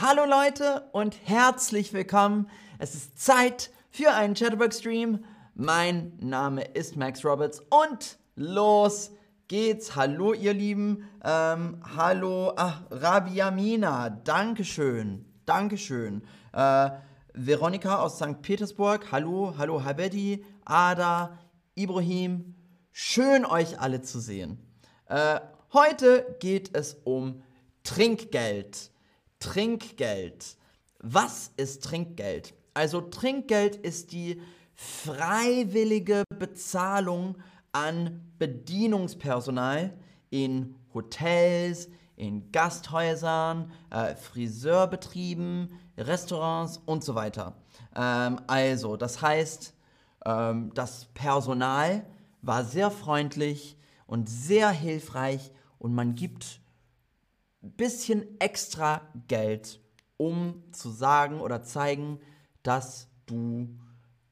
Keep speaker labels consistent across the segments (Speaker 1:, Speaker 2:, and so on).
Speaker 1: Hallo Leute und herzlich willkommen. Es ist Zeit für einen Chatterbox-Stream. Mein Name ist Max Roberts und los geht's. Hallo ihr Lieben. Ähm, hallo, ach, Rabiamina. Dankeschön. Dankeschön. Äh, Veronika aus St. Petersburg. Hallo, hallo Habedi, Ada, Ibrahim. Schön euch alle zu sehen. Äh, heute geht es um Trinkgeld. Trinkgeld. Was ist Trinkgeld? Also Trinkgeld ist die freiwillige Bezahlung an Bedienungspersonal in Hotels, in Gasthäusern, äh, Friseurbetrieben, Restaurants und so weiter. Ähm, also, das heißt, ähm, das Personal war sehr freundlich und sehr hilfreich und man gibt bisschen extra Geld, um zu sagen oder zeigen, dass du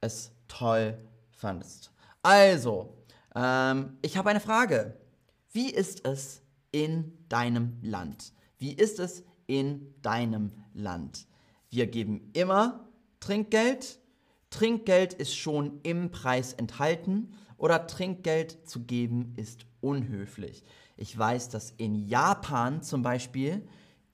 Speaker 1: es toll fandest. Also, ähm, ich habe eine Frage. Wie ist es in deinem Land? Wie ist es in deinem Land? Wir geben immer Trinkgeld. Trinkgeld ist schon im Preis enthalten oder Trinkgeld zu geben ist unhöflich. Ich weiß, dass in Japan zum Beispiel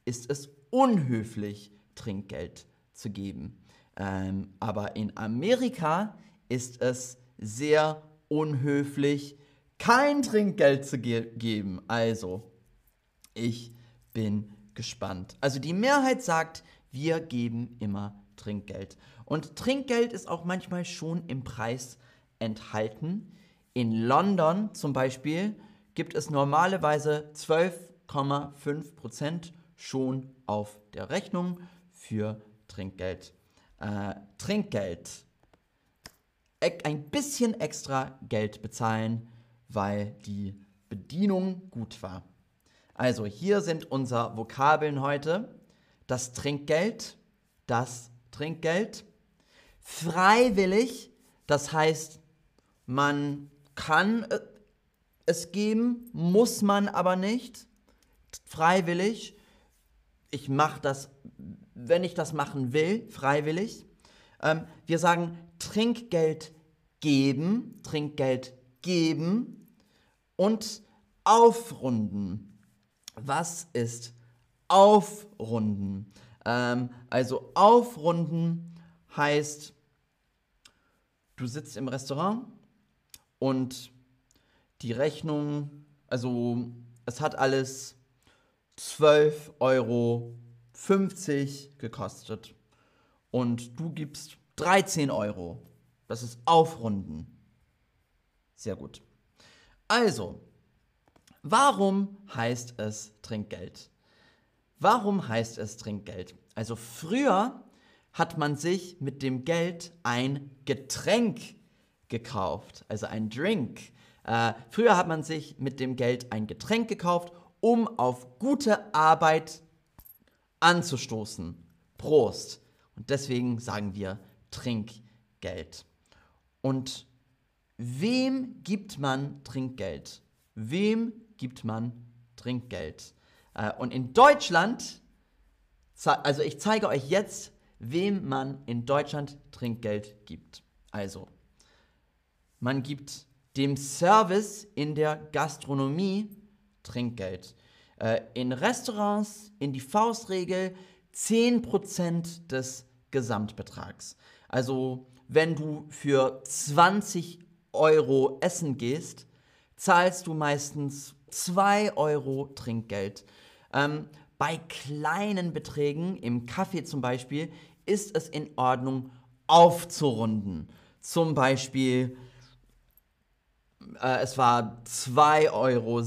Speaker 1: ist es unhöflich, Trinkgeld zu geben. Ähm, aber in Amerika ist es sehr unhöflich, kein Trinkgeld zu ge geben. Also, ich bin gespannt. Also die Mehrheit sagt, wir geben immer Trinkgeld. Und Trinkgeld ist auch manchmal schon im Preis enthalten. In London zum Beispiel gibt es normalerweise 12,5% schon auf der Rechnung für Trinkgeld. Äh, Trinkgeld. Ein bisschen extra Geld bezahlen, weil die Bedienung gut war. Also hier sind unsere Vokabeln heute. Das Trinkgeld, das Trinkgeld. Freiwillig, das heißt, man kann äh, es geben, muss man aber nicht. Freiwillig. Ich mache das, wenn ich das machen will, freiwillig. Ähm, wir sagen Trinkgeld geben, Trinkgeld geben und aufrunden. Was ist aufrunden? Ähm, also aufrunden heißt, du sitzt im Restaurant und die Rechnung, also es hat alles 12,50 Euro gekostet. Und du gibst 13 Euro. Das ist Aufrunden. Sehr gut. Also, warum heißt es Trinkgeld? Warum heißt es Trinkgeld? Also früher hat man sich mit dem Geld ein Getränk gekauft, also ein Drink. Äh, früher hat man sich mit dem Geld ein Getränk gekauft, um auf gute Arbeit anzustoßen. Prost. Und deswegen sagen wir Trinkgeld. Und wem gibt man Trinkgeld? Wem gibt man Trinkgeld? Äh, und in Deutschland, also ich zeige euch jetzt, wem man in Deutschland Trinkgeld gibt. Also, man gibt dem Service in der Gastronomie Trinkgeld. Äh, in Restaurants in die Faustregel 10% des Gesamtbetrags. Also wenn du für 20 Euro essen gehst, zahlst du meistens 2 Euro Trinkgeld. Ähm, bei kleinen Beträgen, im Kaffee zum Beispiel, ist es in Ordnung aufzurunden. Zum Beispiel äh, es war 2,60 Euro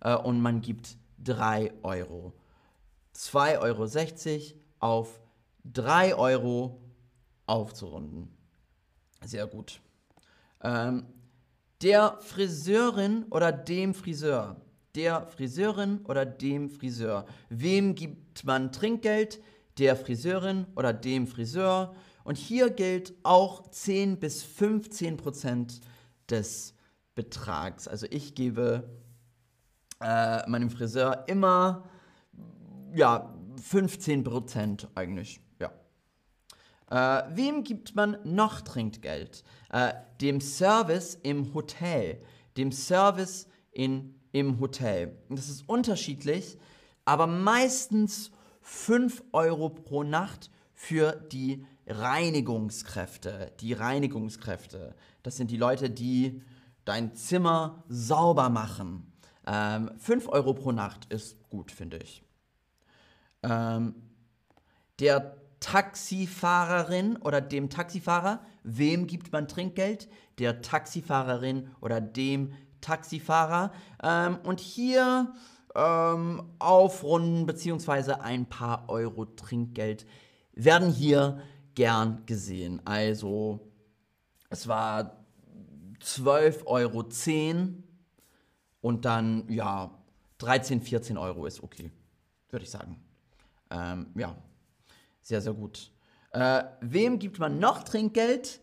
Speaker 1: äh, und man gibt 3 Euro. 2,60 Euro auf 3 Euro aufzurunden. Sehr gut. Ähm, der Friseurin oder dem Friseur. Der Friseurin oder dem Friseur. Wem gibt man Trinkgeld? Der Friseurin oder dem Friseur. Und hier gilt auch 10 bis 15 Prozent des Betrags. Also ich gebe äh, meinem Friseur immer ja, 15% eigentlich, ja. Äh, wem gibt man noch Trinkgeld? Äh, dem Service im Hotel. Dem Service in, im Hotel. Das ist unterschiedlich, aber meistens 5 Euro pro Nacht für die Reinigungskräfte. Die Reinigungskräfte. Das sind die Leute, die dein Zimmer sauber machen. Ähm, 5 Euro pro Nacht ist gut, finde ich. Ähm, der Taxifahrerin oder dem Taxifahrer, wem gibt man Trinkgeld? Der Taxifahrerin oder dem Taxifahrer. Ähm, und hier ähm, aufrunden bzw. ein paar Euro Trinkgeld werden hier gern gesehen. Also es war 12,10 Euro und dann, ja, 13, 14 Euro ist okay, würde ich sagen. Ähm, ja, sehr, sehr gut. Äh, wem gibt man noch Trinkgeld?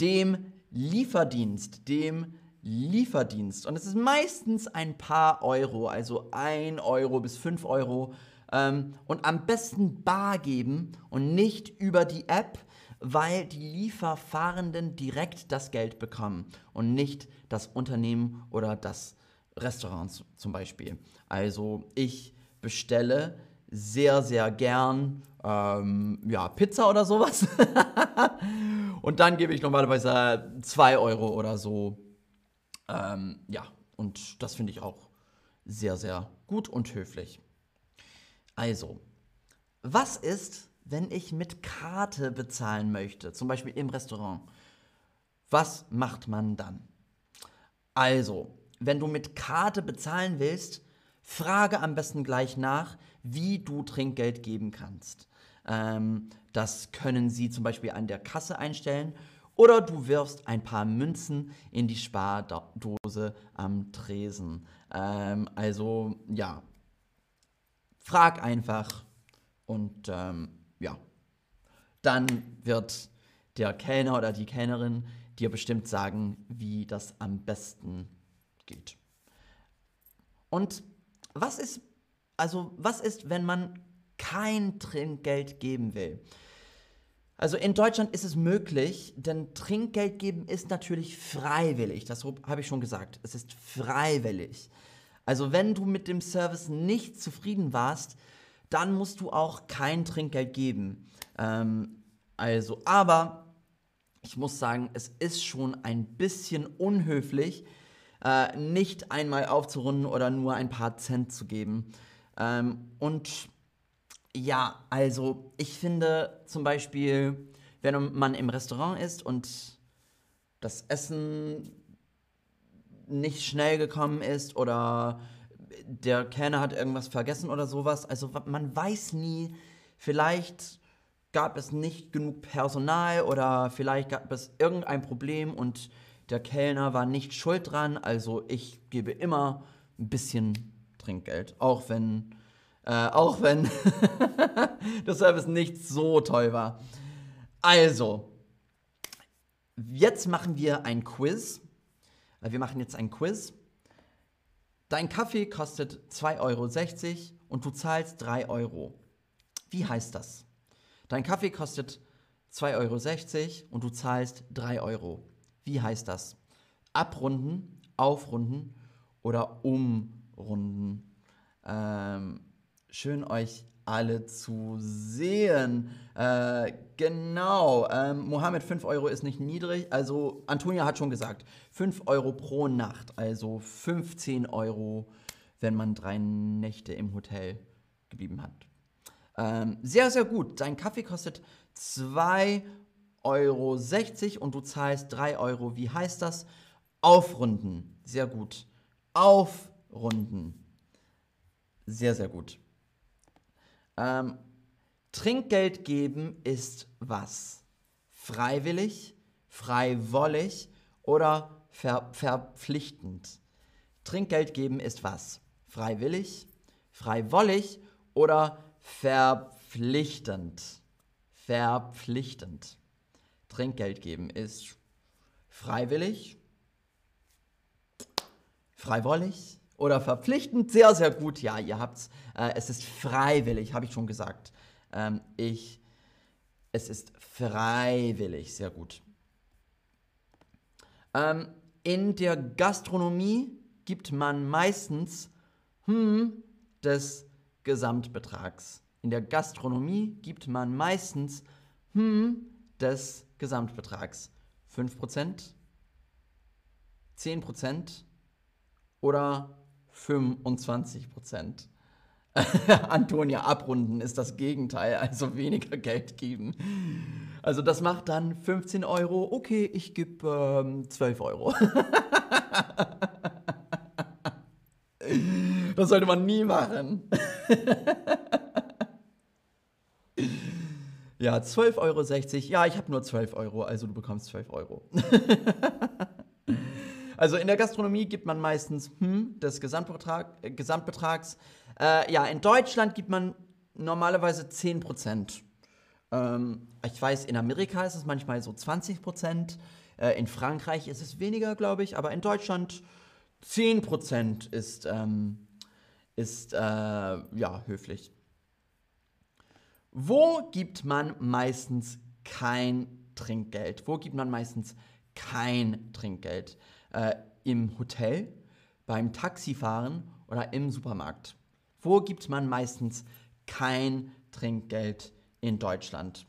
Speaker 1: Dem Lieferdienst, dem Lieferdienst. Und es ist meistens ein paar Euro, also 1 Euro bis 5 Euro. Ähm, und am besten bar geben und nicht über die App, weil die Lieferfahrenden direkt das Geld bekommen und nicht das Unternehmen oder das Restaurant zum Beispiel. Also ich bestelle sehr, sehr gern ähm, ja, Pizza oder sowas. und dann gebe ich normalerweise 2 Euro oder so. Ähm, ja, und das finde ich auch sehr, sehr gut und höflich. Also, was ist, wenn ich mit Karte bezahlen möchte, zum Beispiel im Restaurant? Was macht man dann? Also, wenn du mit Karte bezahlen willst, frage am besten gleich nach, wie du Trinkgeld geben kannst. Ähm, das können sie zum Beispiel an der Kasse einstellen oder du wirfst ein paar Münzen in die Spardose am Tresen. Ähm, also ja, frag einfach und ähm, ja, dann wird der Kellner oder die Kellnerin dir bestimmt sagen, wie das am besten geht. Und was ist, also was ist, wenn man kein Trinkgeld geben will? Also in Deutschland ist es möglich, denn Trinkgeld geben ist natürlich freiwillig. Das habe ich schon gesagt. Es ist freiwillig. Also wenn du mit dem Service nicht zufrieden warst, dann musst du auch kein Trinkgeld geben. Ähm, also, aber ich muss sagen, es ist schon ein bisschen unhöflich, äh, nicht einmal aufzurunden oder nur ein paar Cent zu geben. Ähm, und ja, also ich finde zum Beispiel, wenn man im Restaurant ist und das Essen nicht schnell gekommen ist oder der Kellner hat irgendwas vergessen oder sowas. Also man weiß nie, vielleicht gab es nicht genug Personal oder vielleicht gab es irgendein Problem und der Kellner war nicht schuld dran. Also ich gebe immer ein bisschen Trinkgeld, auch wenn, äh, auch wenn der Service nicht so toll war. Also, jetzt machen wir ein Quiz. Wir machen jetzt ein Quiz. Dein Kaffee kostet 2,60 Euro und du zahlst 3 Euro. Wie heißt das? Dein Kaffee kostet 2,60 Euro und du zahlst 3 Euro. Wie heißt das? Abrunden, aufrunden oder umrunden? Ähm, schön euch alle zu sehen. Äh, genau, ähm, Mohammed, 5 Euro ist nicht niedrig. Also, Antonia hat schon gesagt, 5 Euro pro Nacht, also 15 Euro, wenn man drei Nächte im Hotel geblieben hat. Ähm, sehr, sehr gut. Dein Kaffee kostet 2,60 Euro und du zahlst 3 Euro. Wie heißt das? Aufrunden. Sehr gut. Aufrunden. Sehr, sehr gut. Ähm, Trinkgeld geben ist was? Freiwillig, freiwollig oder ver verpflichtend? Trinkgeld geben ist was? Freiwillig, freiwollig oder verpflichtend? Verpflichtend. Trinkgeld geben ist freiwillig, freiwollig oder verpflichtend. Sehr, sehr gut. Ja, ihr habt's. Äh, es ist freiwillig, habe ich schon gesagt. Ähm, ich. Es ist freiwillig. Sehr gut. Ähm, in der Gastronomie gibt man meistens hm des Gesamtbetrags. In der Gastronomie gibt man meistens hm des Gesamtbetrags. 5%, 10% oder 25%. Antonia, abrunden ist das Gegenteil, also weniger Geld geben. Also das macht dann 15 Euro. Okay, ich gebe ähm, 12 Euro. das sollte man nie machen. ja, 12,60 Euro. Ja, ich habe nur 12 Euro, also du bekommst 12 Euro. Also in der Gastronomie gibt man meistens hm, des Gesamtbetrag, äh, Gesamtbetrags. Äh, ja, in Deutschland gibt man normalerweise 10 Prozent. Ähm, ich weiß, in Amerika ist es manchmal so 20 Prozent. Äh, in Frankreich ist es weniger, glaube ich. Aber in Deutschland 10 Prozent ist, ähm, ist äh, ja, höflich. Wo gibt man meistens kein Trinkgeld? Wo gibt man meistens kein Trinkgeld? Äh, Im Hotel, beim Taxifahren oder im Supermarkt? Wo gibt man meistens kein Trinkgeld in Deutschland.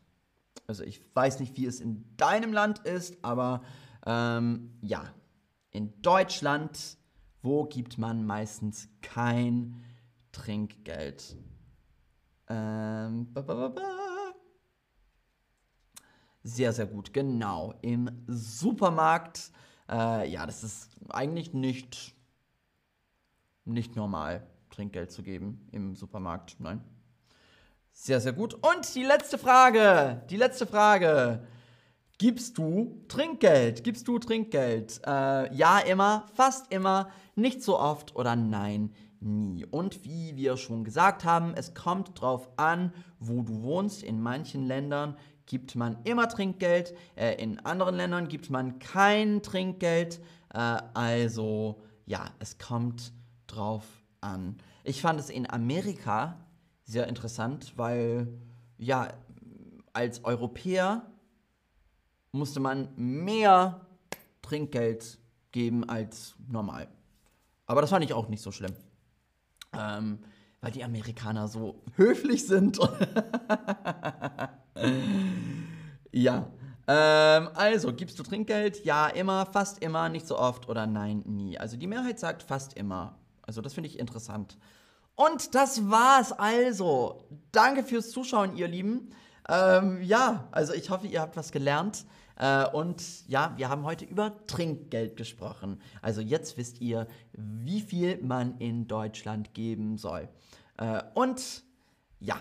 Speaker 1: Also ich weiß nicht, wie es in deinem Land ist, aber ähm, ja, in Deutschland, wo gibt man meistens kein Trinkgeld? Ähm, ba, ba, ba, sehr, sehr gut, genau. Im Supermarkt, äh, ja, das ist eigentlich nicht, nicht normal, Trinkgeld zu geben im Supermarkt, nein. Sehr, sehr gut. Und die letzte Frage. Die letzte Frage. Gibst du Trinkgeld? Gibst du Trinkgeld? Äh, ja, immer, fast immer, nicht so oft oder nein, nie. Und wie wir schon gesagt haben, es kommt drauf an, wo du wohnst. In manchen Ländern gibt man immer Trinkgeld, äh, in anderen Ländern gibt man kein Trinkgeld. Äh, also ja, es kommt drauf an. Ich fand es in Amerika sehr interessant, weil ja, als Europäer musste man mehr Trinkgeld geben als normal. Aber das fand ich auch nicht so schlimm. Ähm, weil die Amerikaner so höflich sind. ja. Ähm, also, gibst du Trinkgeld? Ja, immer, fast immer, nicht so oft oder nein, nie. Also die Mehrheit sagt fast immer. Also das finde ich interessant. Und das war's also. Danke fürs Zuschauen, ihr Lieben. Ähm, ja, also ich hoffe, ihr habt was gelernt. Äh, und ja, wir haben heute über Trinkgeld gesprochen. Also jetzt wisst ihr, wie viel man in Deutschland geben soll. Äh, und ja,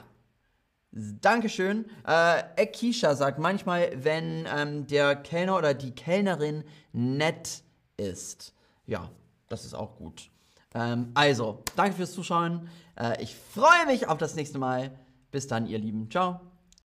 Speaker 1: Dankeschön. Äh, Ekisha sagt manchmal, wenn ähm, der Kellner oder die Kellnerin nett ist. Ja, das ist auch gut. Ähm, also, danke fürs Zuschauen. Äh, ich freue mich auf das nächste Mal. Bis dann, ihr Lieben. Ciao.